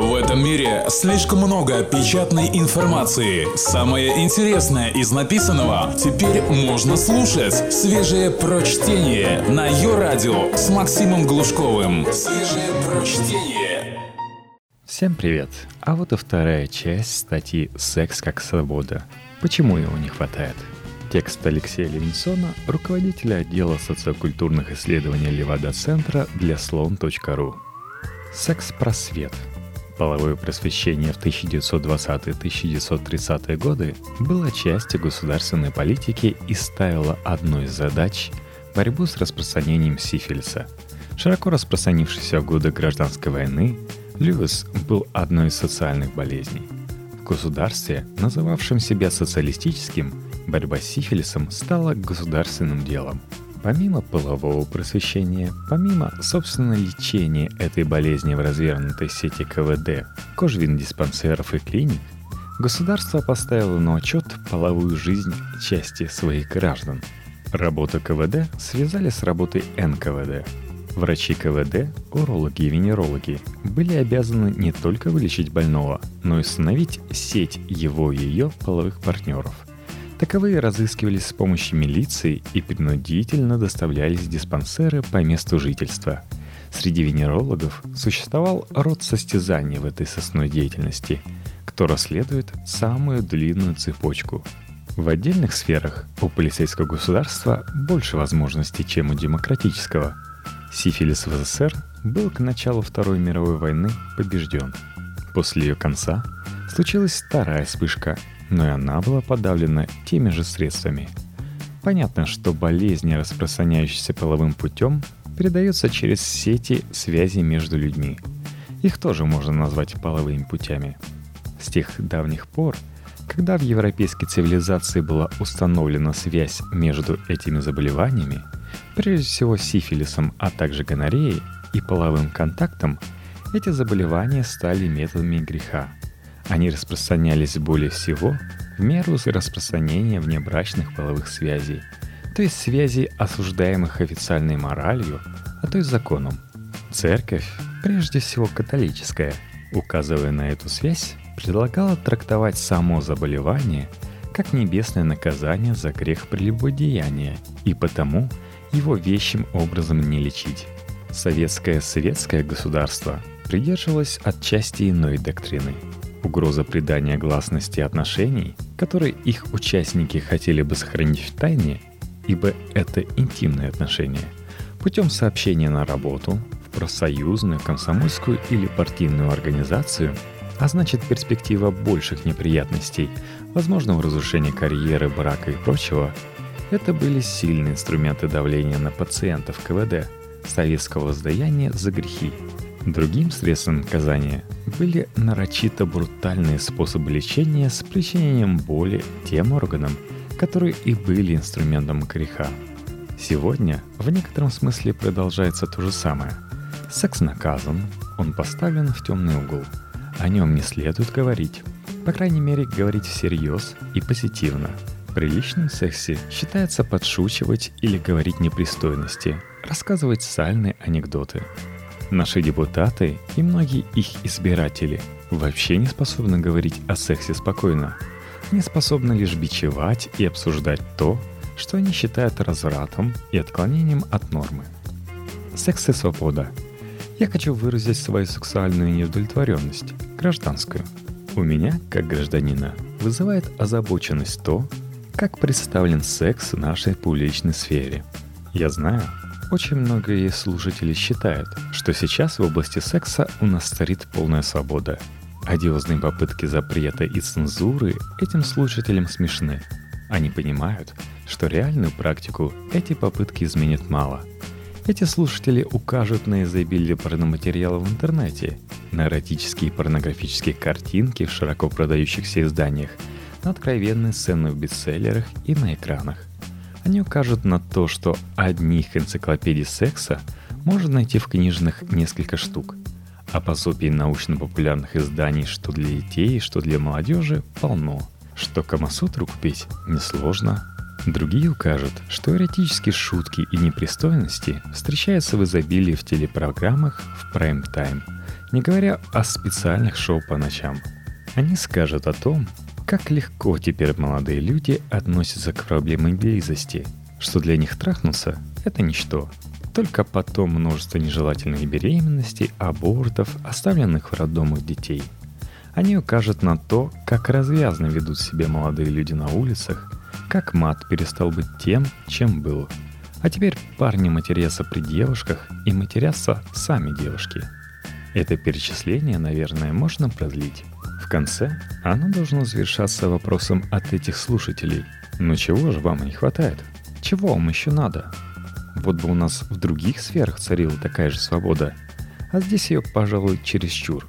В этом мире слишком много печатной информации. Самое интересное из написанного теперь можно слушать. Свежее прочтение на ее радио с Максимом Глушковым. Свежее прочтение. Всем привет! А вот и вторая часть статьи «Секс как свобода». Почему его не хватает? Текст Алексея Левинсона, руководителя отдела социокультурных исследований Левада-центра для слон.ру. Секс-просвет – Половое просвещение в 1920-1930-е годы было частью государственной политики и ставило одной из задач борьбу с распространением сифилиса. Широко распространившийся в годы гражданской войны, Льюис был одной из социальных болезней. В государстве, называвшем себя социалистическим, борьба с сифилисом стала государственным делом – Помимо полового просвещения, помимо собственного лечения этой болезни в развернутой сети КВД, кожвин-диспансеров и клиник, государство поставило на учет половую жизнь части своих граждан. Работу КВД связали с работой НКВД. Врачи КВД, урологи и венерологи были обязаны не только вылечить больного, но и установить сеть его и ее половых партнеров – Таковые разыскивались с помощью милиции и принудительно доставлялись в диспансеры по месту жительства. Среди венерологов существовал род состязаний в этой сосной деятельности, кто расследует самую длинную цепочку. В отдельных сферах у полицейского государства больше возможностей, чем у демократического. Сифилис в СССР был к началу Второй мировой войны побежден. После ее конца случилась вторая вспышка – но и она была подавлена теми же средствами. Понятно, что болезни, распространяющиеся половым путем, передаются через сети связи между людьми. Их тоже можно назвать половыми путями. С тех давних пор, когда в европейской цивилизации была установлена связь между этими заболеваниями, прежде всего сифилисом, а также гонореей и половым контактом, эти заболевания стали методами греха – они распространялись более всего в меру распространения внебрачных половых связей, то есть связей, осуждаемых официальной моралью, а то есть законом. Церковь, прежде всего католическая, указывая на эту связь, предлагала трактовать само заболевание как небесное наказание за грех прелюбодеяния, и потому его вещим образом не лечить. Советское советское государство придерживалось отчасти иной доктрины – Угроза придания гласности отношений, которые их участники хотели бы сохранить в тайне, ибо это интимные отношения, путем сообщения на работу, в профсоюзную, комсомольскую или партийную организацию, а значит перспектива больших неприятностей, возможного разрушения карьеры, брака и прочего, это были сильные инструменты давления на пациентов КВД, советского воздаяния за грехи, Другим средством наказания были нарочито брутальные способы лечения с причинением боли тем органам, которые и были инструментом греха. Сегодня в некотором смысле продолжается то же самое. Секс наказан, он поставлен в темный угол. О нем не следует говорить. По крайней мере, говорить всерьез и позитивно. При личном сексе считается подшучивать или говорить непристойности, рассказывать сальные анекдоты – Наши депутаты и многие их избиратели вообще не способны говорить о сексе спокойно. Не способны лишь бичевать и обсуждать то, что они считают развратом и отклонением от нормы. Секс и свобода. Я хочу выразить свою сексуальную неудовлетворенность, гражданскую. У меня, как гражданина, вызывает озабоченность то, как представлен секс в нашей публичной сфере. Я знаю, очень многие слушатели считают, что сейчас в области секса у нас царит полная свобода. Одиозные попытки запрета и цензуры этим слушателям смешны. Они понимают, что реальную практику эти попытки изменят мало. Эти слушатели укажут на изобилие порноматериала в интернете, на эротические и порнографические картинки в широко продающихся изданиях, на откровенные сцены в бестселлерах и на экранах. Они укажут на то, что одних энциклопедий секса можно найти в книжных несколько штук, а пособий научно-популярных изданий что для детей, что для молодежи полно, что Камасутру купить несложно. Другие укажут, что эротические шутки и непристойности встречаются в изобилии в телепрограммах в прайм-тайм, Не говоря о специальных шоу по ночам. Они скажут о том, как легко теперь молодые люди относятся к проблеме близости, что для них трахнуться – это ничто. Только потом множество нежелательных беременностей, абортов, оставленных в роддомах детей. Они укажут на то, как развязно ведут себя молодые люди на улицах, как мат перестал быть тем, чем был. А теперь парни матерятся при девушках и матерятся сами девушки. Это перечисление, наверное, можно продлить. Конце оно должно завершаться вопросом от этих слушателей. Ну чего же вам не хватает? Чего вам еще надо? Вот бы у нас в других сферах царила такая же свобода, а здесь ее, пожалуй, чересчур.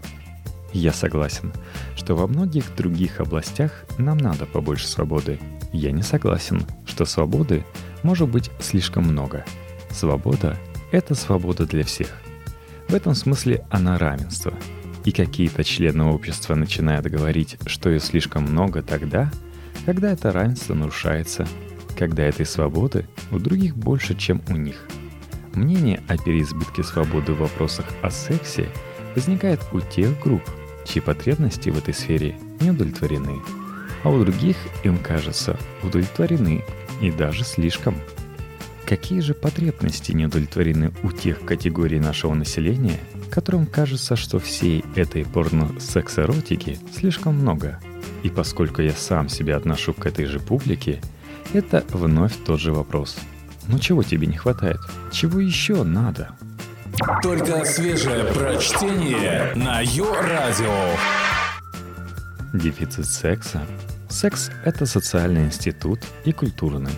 Я согласен, что во многих других областях нам надо побольше свободы. Я не согласен, что свободы может быть слишком много. Свобода — это свобода для всех. В этом смысле она равенство. И какие-то члены общества начинают говорить, что ее слишком много тогда, когда это равенство нарушается когда этой свободы у других больше, чем у них. Мнение о переизбытке свободы в вопросах о сексе возникает у тех групп, чьи потребности в этой сфере не удовлетворены, а у других, им кажется, удовлетворены и даже слишком. Какие же потребности не удовлетворены у тех категорий нашего населения, которым кажется, что всей этой порно-секс-эротики слишком много? И поскольку я сам себя отношу к этой же публике – это вновь тот же вопрос. Ну чего тебе не хватает? Чего еще надо? Только свежее прочтение на Йо-Радио. Дефицит секса. Секс – это социальный институт и культурный.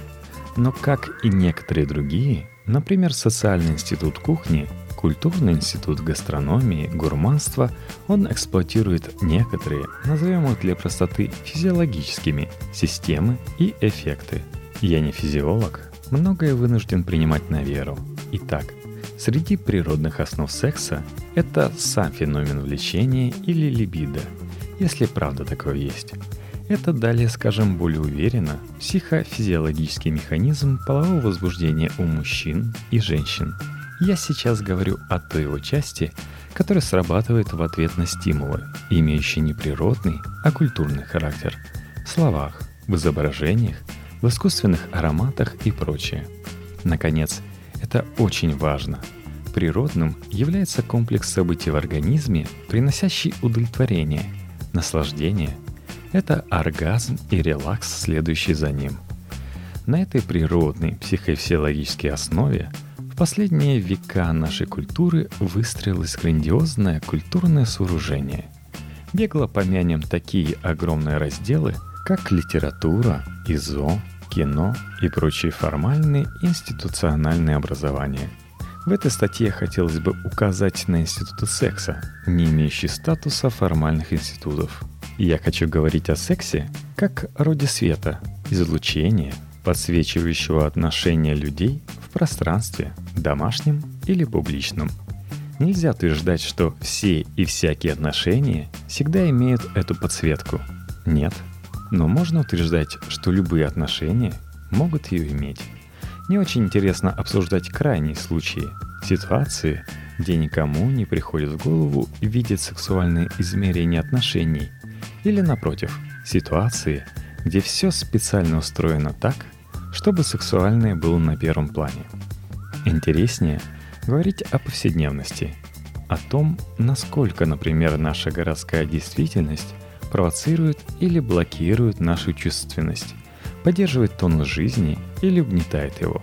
Но как и некоторые другие, например, социальный институт кухни – Культурный институт гастрономии, гурманства, он эксплуатирует некоторые, назовем их для простоты физиологическими, системы и эффекты. Я не физиолог, многое вынужден принимать на веру. Итак, среди природных основ секса это сам феномен влечения или либидо, если правда такое есть. Это далее, скажем, более уверенно, психофизиологический механизм полового возбуждения у мужчин и женщин – я сейчас говорю о той его части, которая срабатывает в ответ на стимулы, имеющие не природный, а культурный характер. В словах, в изображениях, в искусственных ароматах и прочее. Наконец, это очень важно. Природным является комплекс событий в организме, приносящий удовлетворение, наслаждение. Это оргазм и релакс, следующий за ним. На этой природной психофизиологической основе – в последние века нашей культуры выстроилось грандиозное культурное сооружение. Бегло помянем такие огромные разделы, как литература, ИЗО, кино и прочие формальные институциональные образования. В этой статье хотелось бы указать на институты секса, не имеющие статуса формальных институтов. Я хочу говорить о сексе как роде света, излучения, подсвечивающего отношения людей пространстве, домашнем или публичном. Нельзя утверждать, что все и всякие отношения всегда имеют эту подсветку. Нет. Но можно утверждать, что любые отношения могут ее иметь. Не очень интересно обсуждать крайние случаи, ситуации, где никому не приходит в голову видеть сексуальные измерения отношений, или напротив, ситуации, где все специально устроено так, чтобы сексуальное было на первом плане. Интереснее говорить о повседневности, о том, насколько, например, наша городская действительность провоцирует или блокирует нашу чувственность, поддерживает тонус жизни или угнетает его.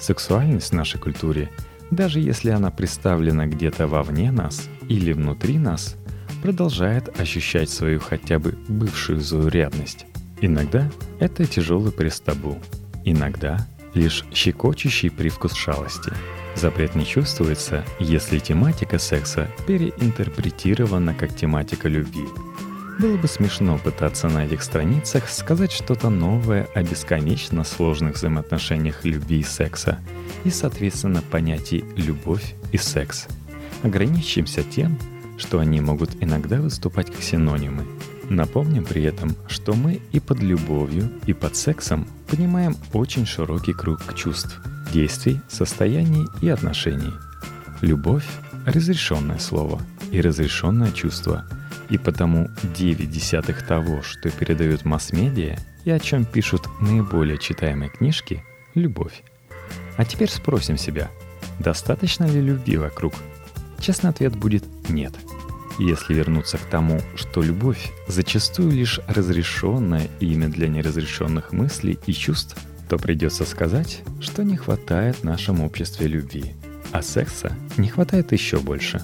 Сексуальность в нашей культуре, даже если она представлена где-то вовне нас или внутри нас, продолжает ощущать свою хотя бы бывшую заурядность. Иногда это тяжелый пресс табу, Иногда лишь щекочущий привкус шалости. Запрет не чувствуется, если тематика секса переинтерпретирована как тематика любви. Было бы смешно пытаться на этих страницах сказать что-то новое о бесконечно сложных взаимоотношениях любви и секса и, соответственно, понятий «любовь» и «секс». Ограничимся тем, что они могут иногда выступать как синонимы – Напомним при этом, что мы и под любовью, и под сексом понимаем очень широкий круг чувств, действий, состояний и отношений. Любовь – разрешенное слово. и разрешенное чувство, и потому 9 десятых того, что передают масс-медиа и о чем пишут наиболее читаемые книжки – любовь. А теперь спросим себя, достаточно ли любви вокруг? Честный ответ будет «нет». Если вернуться к тому, что любовь зачастую лишь разрешенное имя для неразрешенных мыслей и чувств, то придется сказать, что не хватает в нашем обществе любви, а секса не хватает еще больше.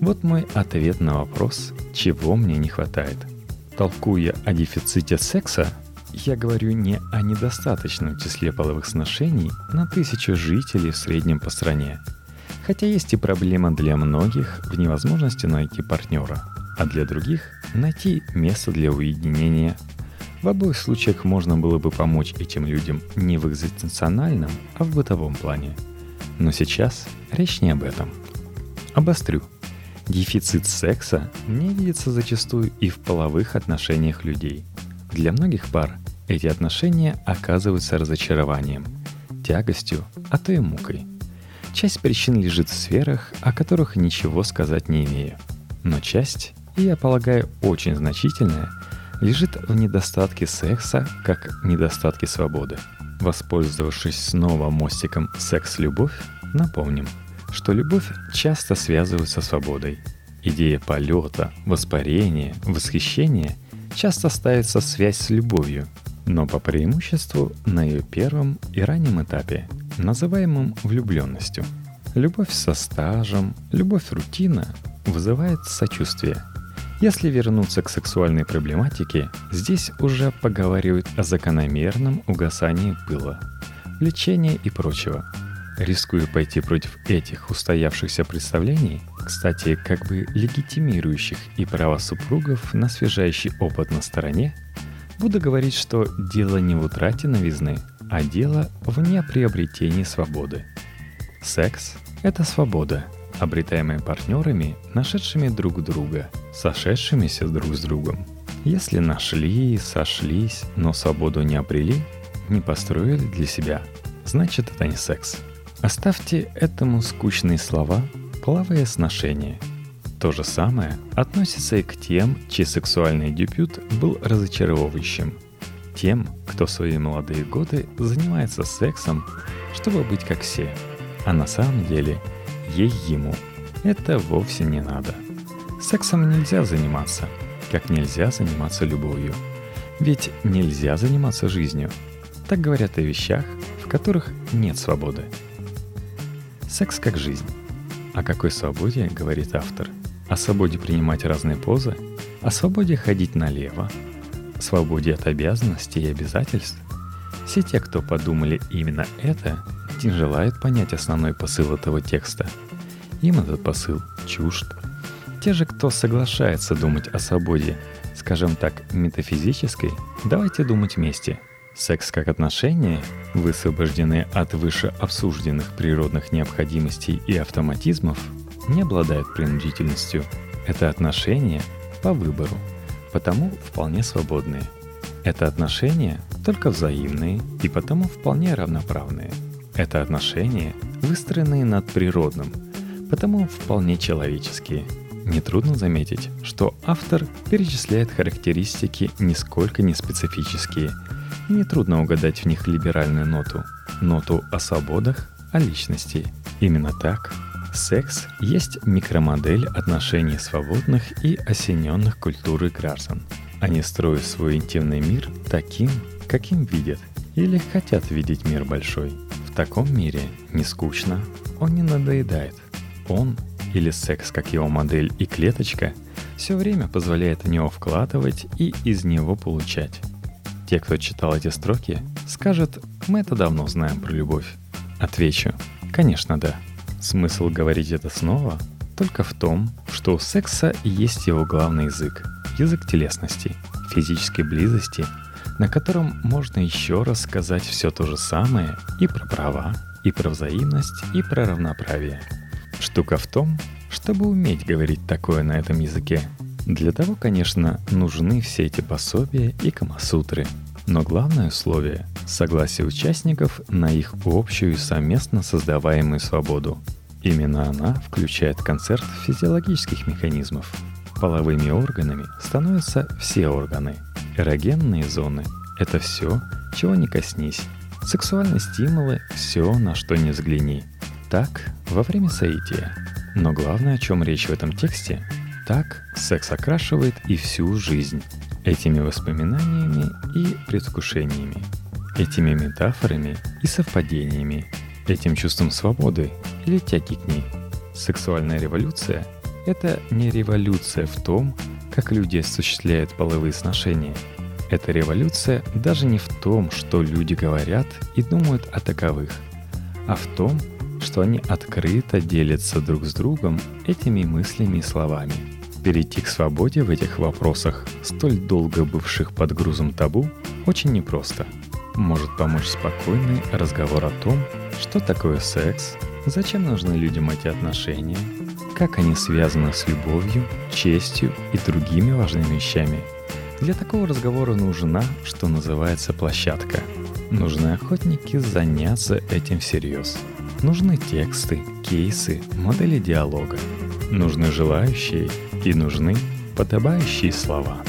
Вот мой ответ на вопрос, чего мне не хватает. Толкуя о дефиците секса, я говорю не о недостаточном числе половых сношений на тысячу жителей в среднем по стране. Хотя есть и проблема для многих в невозможности найти партнера, а для других – найти место для уединения. В обоих случаях можно было бы помочь этим людям не в экзистенциональном, а в бытовом плане. Но сейчас речь не об этом. Обострю. Дефицит секса не видится зачастую и в половых отношениях людей. Для многих пар эти отношения оказываются разочарованием, тягостью, а то и мукой. Часть причин лежит в сферах, о которых ничего сказать не имею. Но часть, и я полагаю очень значительная, лежит в недостатке секса как недостатке свободы. Воспользовавшись снова мостиком «секс-любовь», напомним, что любовь часто связывается со свободой. Идея полета, воспарения, восхищения часто ставится в связь с любовью – но по преимуществу на ее первом и раннем этапе, называемом влюбленностью. Любовь со стажем, любовь рутина вызывает сочувствие. Если вернуться к сексуальной проблематике, здесь уже поговаривают о закономерном угасании пыла, лечения и прочего. Рискую пойти против этих устоявшихся представлений, кстати, как бы легитимирующих и права супругов на свежайший опыт на стороне, Буду говорить, что дело не в утрате новизны, а дело в неприобретении свободы. Секс — это свобода, обретаемая партнерами, нашедшими друг друга, сошедшимися друг с другом. Если нашли, сошлись, но свободу не обрели, не построили для себя, значит это не секс. Оставьте этому скучные слова «половые сношения», то же самое относится и к тем, чей сексуальный дебют был разочаровывающим. Тем, кто в свои молодые годы занимается сексом, чтобы быть как все. А на самом деле ей ему это вовсе не надо. Сексом нельзя заниматься, как нельзя заниматься любовью. Ведь нельзя заниматься жизнью. Так говорят о вещах, в которых нет свободы. Секс как жизнь. О какой свободе говорит автор – о свободе принимать разные позы, о свободе ходить налево, свободе от обязанностей и обязательств. Все те, кто подумали именно это, не желают понять основной посыл этого текста. Им этот посыл чужд. Те же, кто соглашается думать о свободе, скажем так, метафизической, давайте думать вместе. Секс как отношение, высвобожденные от выше обсужденных природных необходимостей и автоматизмов, не обладают принудительностью. Это отношения по выбору, потому вполне свободные. Это отношения только взаимные и потому вполне равноправные. Это отношения, выстроенные над природным, потому вполне человеческие. Нетрудно заметить, что автор перечисляет характеристики нисколько не специфические, и нетрудно угадать в них либеральную ноту, ноту о свободах, о личности. Именно так Секс есть микромодель отношений свободных и осененных культурой граждан. Они строят свой интимный мир таким, каким видят или хотят видеть мир большой. В таком мире не скучно, он не надоедает. Он или секс как его модель и клеточка все время позволяет в него вкладывать и из него получать. Те, кто читал эти строки, скажут, мы это давно знаем про любовь. Отвечу, конечно да. Смысл говорить это снова только в том, что у секса есть его главный язык – язык телесности, физической близости, на котором можно еще раз сказать все то же самое и про права, и про взаимность, и про равноправие. Штука в том, чтобы уметь говорить такое на этом языке. Для того, конечно, нужны все эти пособия и камасутры. Но главное условие – согласие участников на их общую и совместно создаваемую свободу – Именно она включает концерт физиологических механизмов. Половыми органами становятся все органы. Эрогенные зоны – это все, чего не коснись. Сексуальные стимулы – все, на что не взгляни. Так, во время соития. Но главное, о чем речь в этом тексте – так секс окрашивает и всю жизнь этими воспоминаниями и предвкушениями, этими метафорами и совпадениями, этим чувством свободы или тяги к ней. Сексуальная революция – это не революция в том, как люди осуществляют половые сношения. Это революция даже не в том, что люди говорят и думают о таковых, а в том, что они открыто делятся друг с другом этими мыслями и словами. Перейти к свободе в этих вопросах, столь долго бывших под грузом табу, очень непросто. Может помочь спокойный разговор о том, что такое секс, зачем нужны людям эти отношения, как они связаны с любовью, честью и другими важными вещами. Для такого разговора нужна, что называется, площадка. Нужны охотники заняться этим всерьез. Нужны тексты, кейсы, модели диалога. Нужны желающие и нужны подобающие слова.